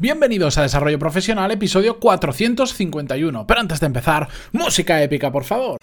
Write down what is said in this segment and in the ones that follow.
Bienvenidos a Desarrollo Profesional, episodio 451. Pero antes de empezar, música épica, por favor.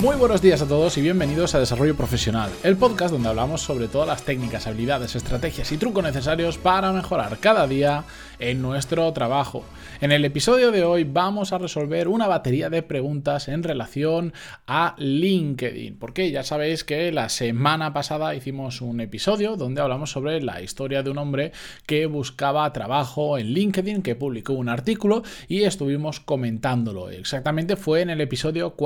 Muy buenos días a todos y bienvenidos a Desarrollo Profesional, el podcast donde hablamos sobre todas las técnicas, habilidades, estrategias y trucos necesarios para mejorar cada día en nuestro trabajo. En el episodio de hoy vamos a resolver una batería de preguntas en relación a LinkedIn, porque ya sabéis que la semana pasada hicimos un episodio donde hablamos sobre la historia de un hombre que buscaba trabajo en LinkedIn, que publicó un artículo y estuvimos comentándolo. Exactamente fue en el episodio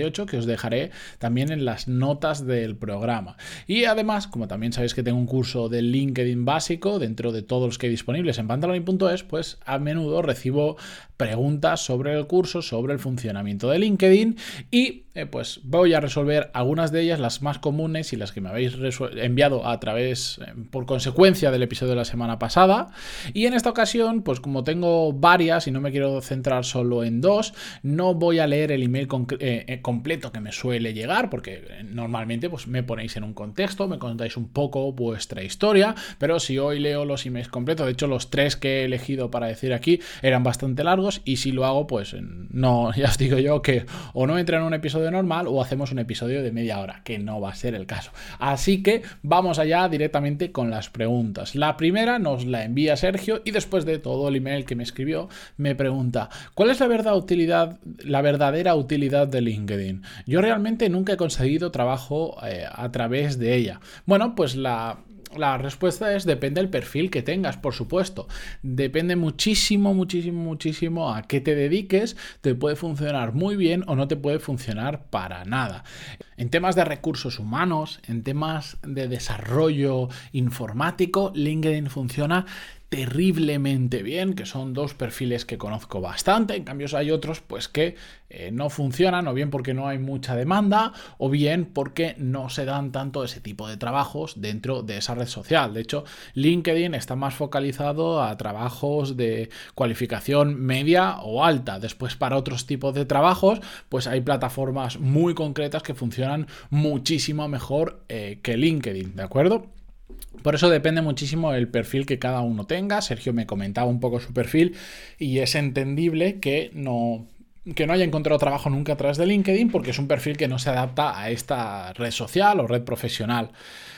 448 que os dejaré también en las notas del programa. Y además, como también sabéis que tengo un curso de LinkedIn básico dentro de todos los que hay disponibles en pantaloni.es, pues a menudo recibo preguntas sobre el curso, sobre el funcionamiento de LinkedIn y eh, pues voy a resolver algunas de ellas, las más comunes y las que me habéis enviado a través, eh, por consecuencia del episodio de la semana pasada. Y en esta ocasión, pues como tengo varias y no me quiero centrar solo en dos, no voy a leer el email eh, completo que me suele llegar, porque normalmente pues me ponéis en un contexto, me contáis un poco vuestra historia, pero si hoy leo los emails completos, de hecho los tres que he elegido para decir aquí eran bastante largos, y si lo hago, pues no, ya os digo yo que o no entra en un episodio normal o hacemos un episodio de media hora, que no va a ser el caso. Así que vamos allá directamente con las preguntas. La primera nos la envía Sergio y después de todo el email que me escribió, me pregunta, ¿cuál es la, verdad utilidad, la verdadera utilidad de LinkedIn? Yo realmente nunca he conseguido trabajo eh, a través de ella. Bueno, pues la la respuesta es depende del perfil que tengas, por supuesto. Depende muchísimo, muchísimo, muchísimo a qué te dediques. Te puede funcionar muy bien o no te puede funcionar para nada. En temas de recursos humanos, en temas de desarrollo informático, LinkedIn funciona terriblemente bien, que son dos perfiles que conozco bastante, en cambio hay otros pues que eh, no funcionan, o bien porque no hay mucha demanda, o bien porque no se dan tanto ese tipo de trabajos dentro de esa red social. De hecho, LinkedIn está más focalizado a trabajos de cualificación media o alta. Después, para otros tipos de trabajos, pues hay plataformas muy concretas que funcionan muchísimo mejor eh, que LinkedIn, ¿de acuerdo? Por eso depende muchísimo el perfil que cada uno tenga. Sergio me comentaba un poco su perfil y es entendible que no, que no haya encontrado trabajo nunca a través de LinkedIn porque es un perfil que no se adapta a esta red social o red profesional.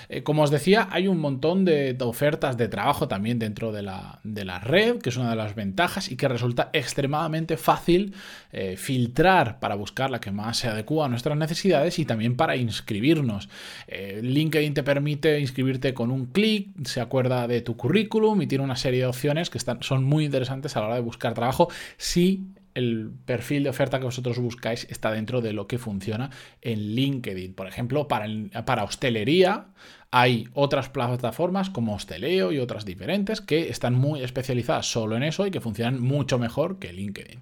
Eh, como os decía, hay un montón de, ofertas de trabajo también dentro de la, red, que es una de las ventajas y que resulta extremadamente fácil eh, filtrar para buscar la que más se adecua a nuestras necesidades y también para inscribirnos. Eh, LinkedIn te permite inscribirte con un clic, se acuerda de tu currículum y tiene una serie de opciones que están, son muy interesantes a la hora de buscar trabajo si el perfil de oferta que vosotros buscáis está dentro de lo que funciona en LinkedIn. Por ejemplo, para, para hostelería hay otras plataformas como Hosteleo y otras diferentes que están muy especializadas solo en eso y que funcionan mucho mejor que LinkedIn.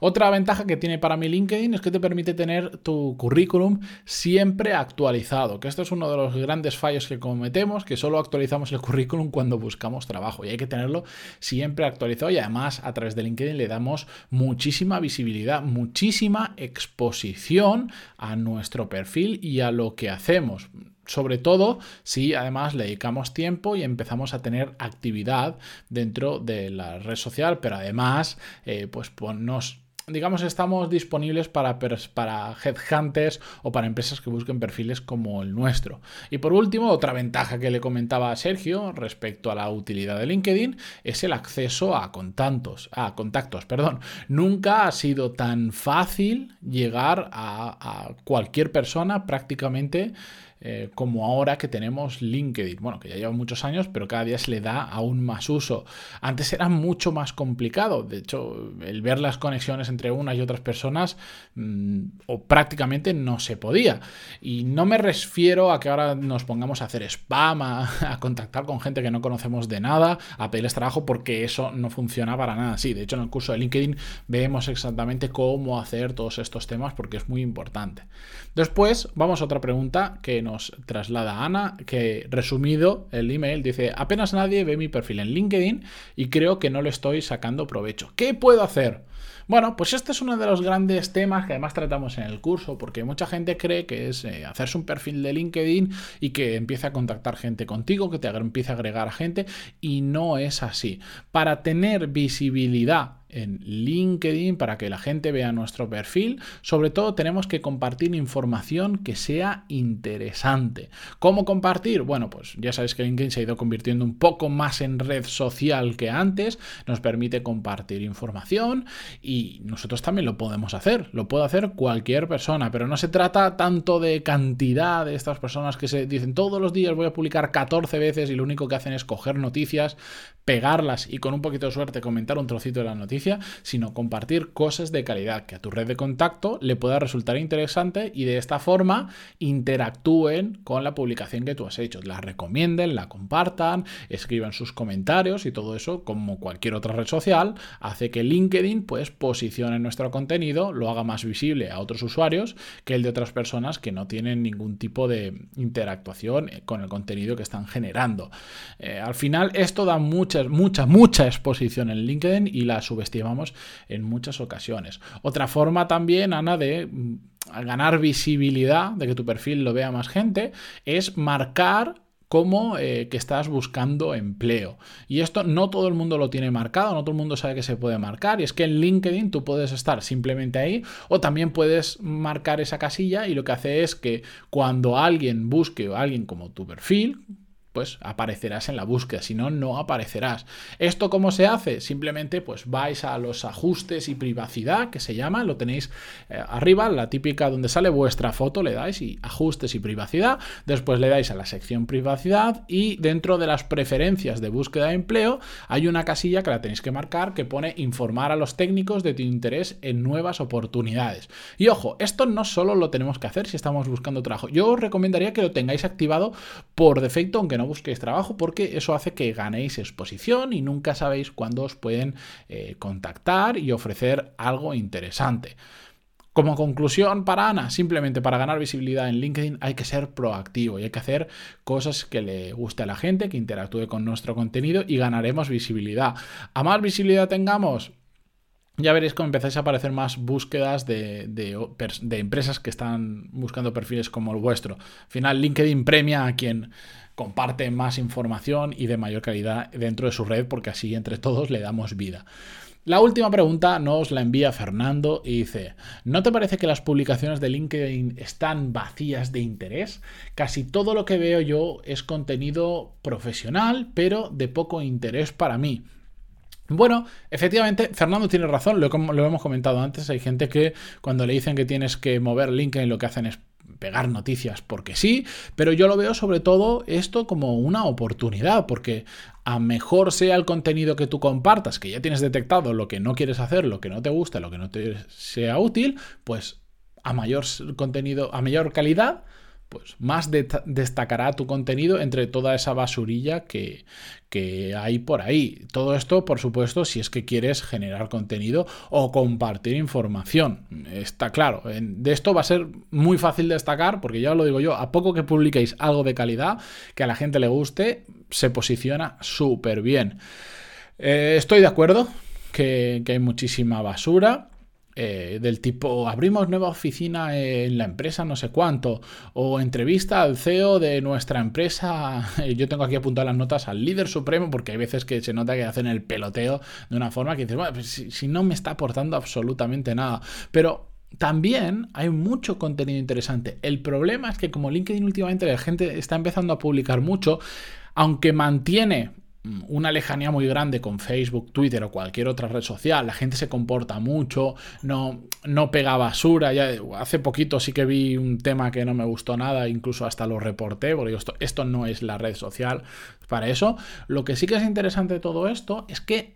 Otra ventaja que tiene para mí LinkedIn es que te permite tener tu currículum siempre actualizado, que esto es uno de los grandes fallos que cometemos, que solo actualizamos el currículum cuando buscamos trabajo y hay que tenerlo siempre actualizado y además a través de LinkedIn le damos muchísima visibilidad, muchísima exposición a nuestro perfil y a lo que hacemos sobre todo si además le dedicamos tiempo y empezamos a tener actividad dentro de la red social, pero además eh, pues, pues nos digamos, estamos disponibles para, para headhunters o para empresas que busquen perfiles como el nuestro. Y por último, otra ventaja que le comentaba a Sergio respecto a la utilidad de LinkedIn es el acceso a contactos. A contactos perdón. Nunca ha sido tan fácil llegar a cualquier persona prácticamente eh, como ahora que tenemos LinkedIn. Bueno, que ya lleva muchos años, pero cada día se le da aún más uso. Antes era mucho más complicado. De hecho, el ver las conexiones entre unas y otras personas mm, o prácticamente no se podía. Y no me refiero a que ahora nos pongamos a hacer spam, a, contactar con gente que no conocemos de nada, a pedirles trabajo, porque eso no funciona para nada Sí, De hecho, en el curso de LinkedIn vemos exactamente cómo hacer todos estos temas porque es muy importante. Después, vamos a otra pregunta que nos nos traslada Ana, que resumido el email dice, apenas nadie ve mi perfil en LinkedIn y creo que no le estoy sacando provecho. ¿Qué puedo hacer? Bueno, pues este es uno de los grandes temas que además tratamos en el curso, porque mucha gente cree que es eh, hacerse un perfil de LinkedIn y que empiece a contactar gente contigo, que te empiece a agregar gente, y no es así. Para tener visibilidad en LinkedIn para que la gente vea nuestro perfil. Sobre todo tenemos que compartir información que sea interesante. ¿Cómo compartir? Bueno, pues ya sabéis que LinkedIn se ha ido convirtiendo un poco más en red social que antes. Nos permite compartir información y nosotros también lo podemos hacer. Lo puede hacer cualquier persona, pero no se trata tanto de cantidad de estas personas que se dicen todos los días voy a publicar 14 veces y lo único que hacen es coger noticias, pegarlas y con un poquito de suerte comentar un trocito de la sino compartir cosas de calidad que a tu red de contacto le pueda resultar interesante y de esta forma interactúen con la publicación que tú has hecho. La recomienden, la compartan, escriban sus comentarios y todo eso, como cualquier otra red social, hace que LinkedIn pues posicione nuestro contenido, lo haga más visible a otros usuarios que el de otras personas que no tienen ningún tipo de interactuación con el contenido que están generando. Eh, al final esto da mucha, mucha, mucha exposición en LinkedIn y la subestima estimamos en muchas ocasiones. Otra forma también, Ana, de mm, ganar visibilidad, de que tu perfil lo vea más gente, es marcar como eh, que estás buscando empleo. Y esto no todo el mundo lo tiene marcado, no todo el mundo sabe que se puede marcar. Y es que en LinkedIn tú puedes estar simplemente ahí o también puedes marcar esa casilla y lo que hace es que cuando alguien busque o alguien como tu perfil, pues aparecerás en la búsqueda, si no, no aparecerás. ¿Esto cómo se hace? Simplemente pues vais a los ajustes y privacidad, que se llama, lo tenéis eh, arriba, la típica donde sale vuestra foto, le dais y ajustes y privacidad, después le dais a la sección privacidad y dentro de las preferencias de búsqueda de empleo hay una casilla que la tenéis que marcar que pone informar a los técnicos de tu interés en nuevas oportunidades. Y ojo, esto no solo lo tenemos que hacer si estamos buscando trabajo, yo os recomendaría que lo tengáis activado por defecto, aunque no busquéis trabajo porque eso hace que ganéis exposición y nunca sabéis cuándo os pueden eh, contactar y ofrecer algo interesante. Como conclusión para Ana, simplemente para ganar visibilidad en LinkedIn hay que ser proactivo y hay que hacer cosas que le guste a la gente, que interactúe con nuestro contenido y ganaremos visibilidad. A más visibilidad tengamos, ya veréis cómo empezáis a aparecer más búsquedas de, de, empresas que están buscando perfiles como el vuestro. Al final, LinkedIn premia a quien comparte más información y de mayor calidad dentro de su red porque así entre todos le damos vida. La última pregunta nos la envía Fernando y dice, ¿no te parece que las publicaciones de LinkedIn están vacías de interés? Casi todo lo que veo yo es contenido profesional, pero de poco interés para mí. Bueno, efectivamente, Fernando tiene razón, lo, lo, hemos comentado antes, hay gente que cuando le dicen que tienes que mover LinkedIn lo que hacen es pegar noticias porque sí, pero yo lo veo sobre todo esto como una oportunidad, porque a mejor sea el contenido que tú compartas, que ya tienes detectado lo que no quieres hacer, lo que no te gusta, lo que no te sea útil, pues a mayor contenido, a mayor calidad, pues más destacará tu contenido entre toda esa basurilla que, que, hay por ahí. Todo esto, por supuesto, si es que quieres generar contenido o compartir información. Está claro, de esto va a ser muy fácil destacar, porque ya os lo digo yo, a poco que publiquéis algo de calidad, que a la gente le guste, se posiciona súper bien. Eh, estoy de acuerdo que, que hay muchísima basura. Eh, del tipo abrimos nueva oficina en la empresa no sé cuánto o entrevista al CEO de nuestra empresa yo tengo aquí apuntadas las notas al líder supremo porque hay veces que se nota que hacen el peloteo de una forma que dices bueno pues si, si no me está aportando absolutamente nada pero también hay mucho contenido interesante. El problema es que como LinkedIn últimamente la gente está empezando a publicar mucho, aunque mantiene una lejanía muy grande con Facebook, Twitter o cualquier otra red social, la gente se comporta mucho, no, no pega basura. Ya, hace poquito sí que vi un tema que no me gustó nada, incluso hasta lo reporté, porque esto, esto no es la red social para eso. Lo que sí que es interesante de todo esto es que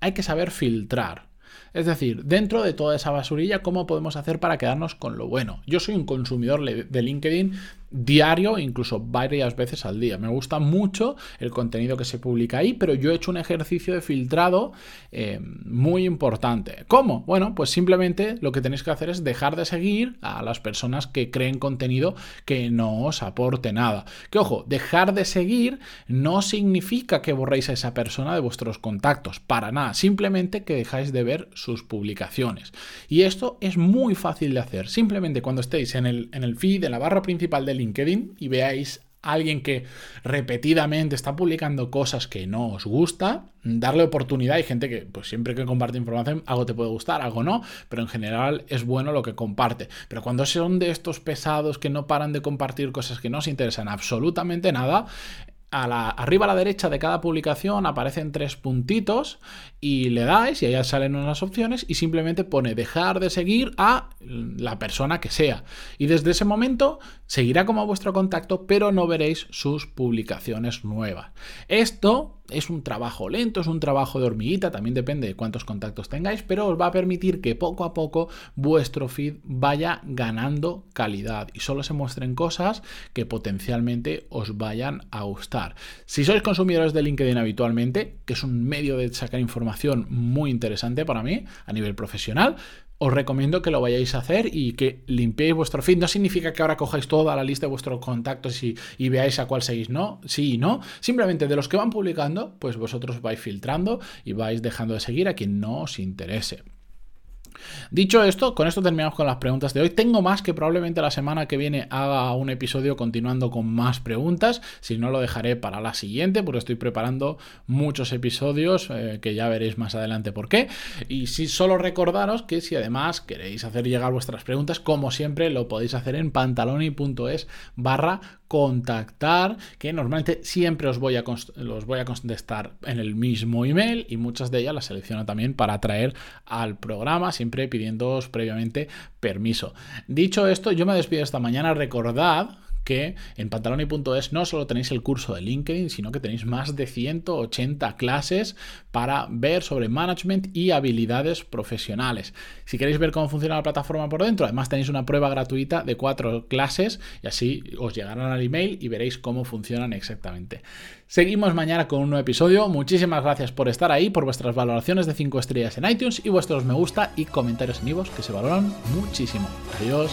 hay que saber filtrar. Es decir, dentro de toda esa basurilla, ¿cómo podemos hacer para quedarnos con lo bueno? Yo soy un consumidor de LinkedIn diario, incluso varias veces al día. Me gusta mucho el contenido que se publica ahí, pero yo he hecho un ejercicio de filtrado eh, muy importante. ¿Cómo? Bueno, pues simplemente lo que tenéis que hacer es dejar de seguir a las personas que creen contenido que no os aporte nada. Que ojo, dejar de seguir no significa que borréis a esa persona de vuestros contactos, para nada, simplemente que dejáis de ver sus publicaciones. Y esto es muy fácil de hacer. Simplemente cuando estéis en el, en el feed, en la barra principal de LinkedIn y veáis alguien que repetidamente está publicando cosas que no os gusta, darle oportunidad. Hay gente que, pues siempre que comparte información, algo te puede gustar, algo no, pero en general es bueno lo que comparte. Pero cuando son de estos pesados que no paran de compartir cosas que no os interesan absolutamente nada, arriba a la derecha de cada publicación aparecen tres puntitos y le dais y ahí salen unas opciones y simplemente pone dejar de seguir a la persona que sea. Y desde ese momento seguirá como vuestro contacto, pero no veréis sus publicaciones nuevas. Esto es un trabajo lento, es un trabajo de hormiguita, también depende de cuántos contactos tengáis, pero os va a permitir que poco a poco vuestro feed vaya ganando calidad y solo se muestren cosas que potencialmente os vayan a gustar. Si sois consumidores de LinkedIn habitualmente, que es un medio de sacar información muy interesante para mí a nivel profesional, os recomiendo que lo vayáis a hacer y que limpiéis vuestro feed. No significa que ahora cojáis toda la lista de vuestros contactos y, y, veáis a cuál seguís, no, sí y no. Simplemente de los que van publicando, pues vosotros vais filtrando y vais dejando de seguir a quien no os interese. Dicho esto, con esto terminamos con las preguntas de hoy. Tengo más que probablemente la semana que viene haga un episodio continuando con más preguntas. Si no, lo dejaré para la siguiente, porque estoy preparando muchos episodios eh, que ya veréis más adelante por qué. Y si solo recordaros que si además queréis hacer llegar vuestras preguntas, como siempre, lo podéis hacer en pantaloni.es barra contactar, que normalmente siempre os voy, a los voy a contestar en el mismo email y muchas de ellas las selecciono también para traer al programa, siempre pidiéndoos previamente permiso. Dicho esto, yo me despido esta mañana. Recordad que en pantaloni.es no solo tenéis el curso de LinkedIn, sino que tenéis más de 180 clases para ver sobre management y habilidades profesionales. Si queréis ver cómo funciona la plataforma por dentro, además tenéis una prueba gratuita de cuatro clases y así os llegarán al email y veréis cómo funcionan exactamente. Seguimos mañana con un nuevo episodio. Muchísimas gracias por estar ahí, por vuestras valoraciones de 5 estrellas en iTunes y vuestros me gusta y comentarios en que se valoran muchísimo. Adiós.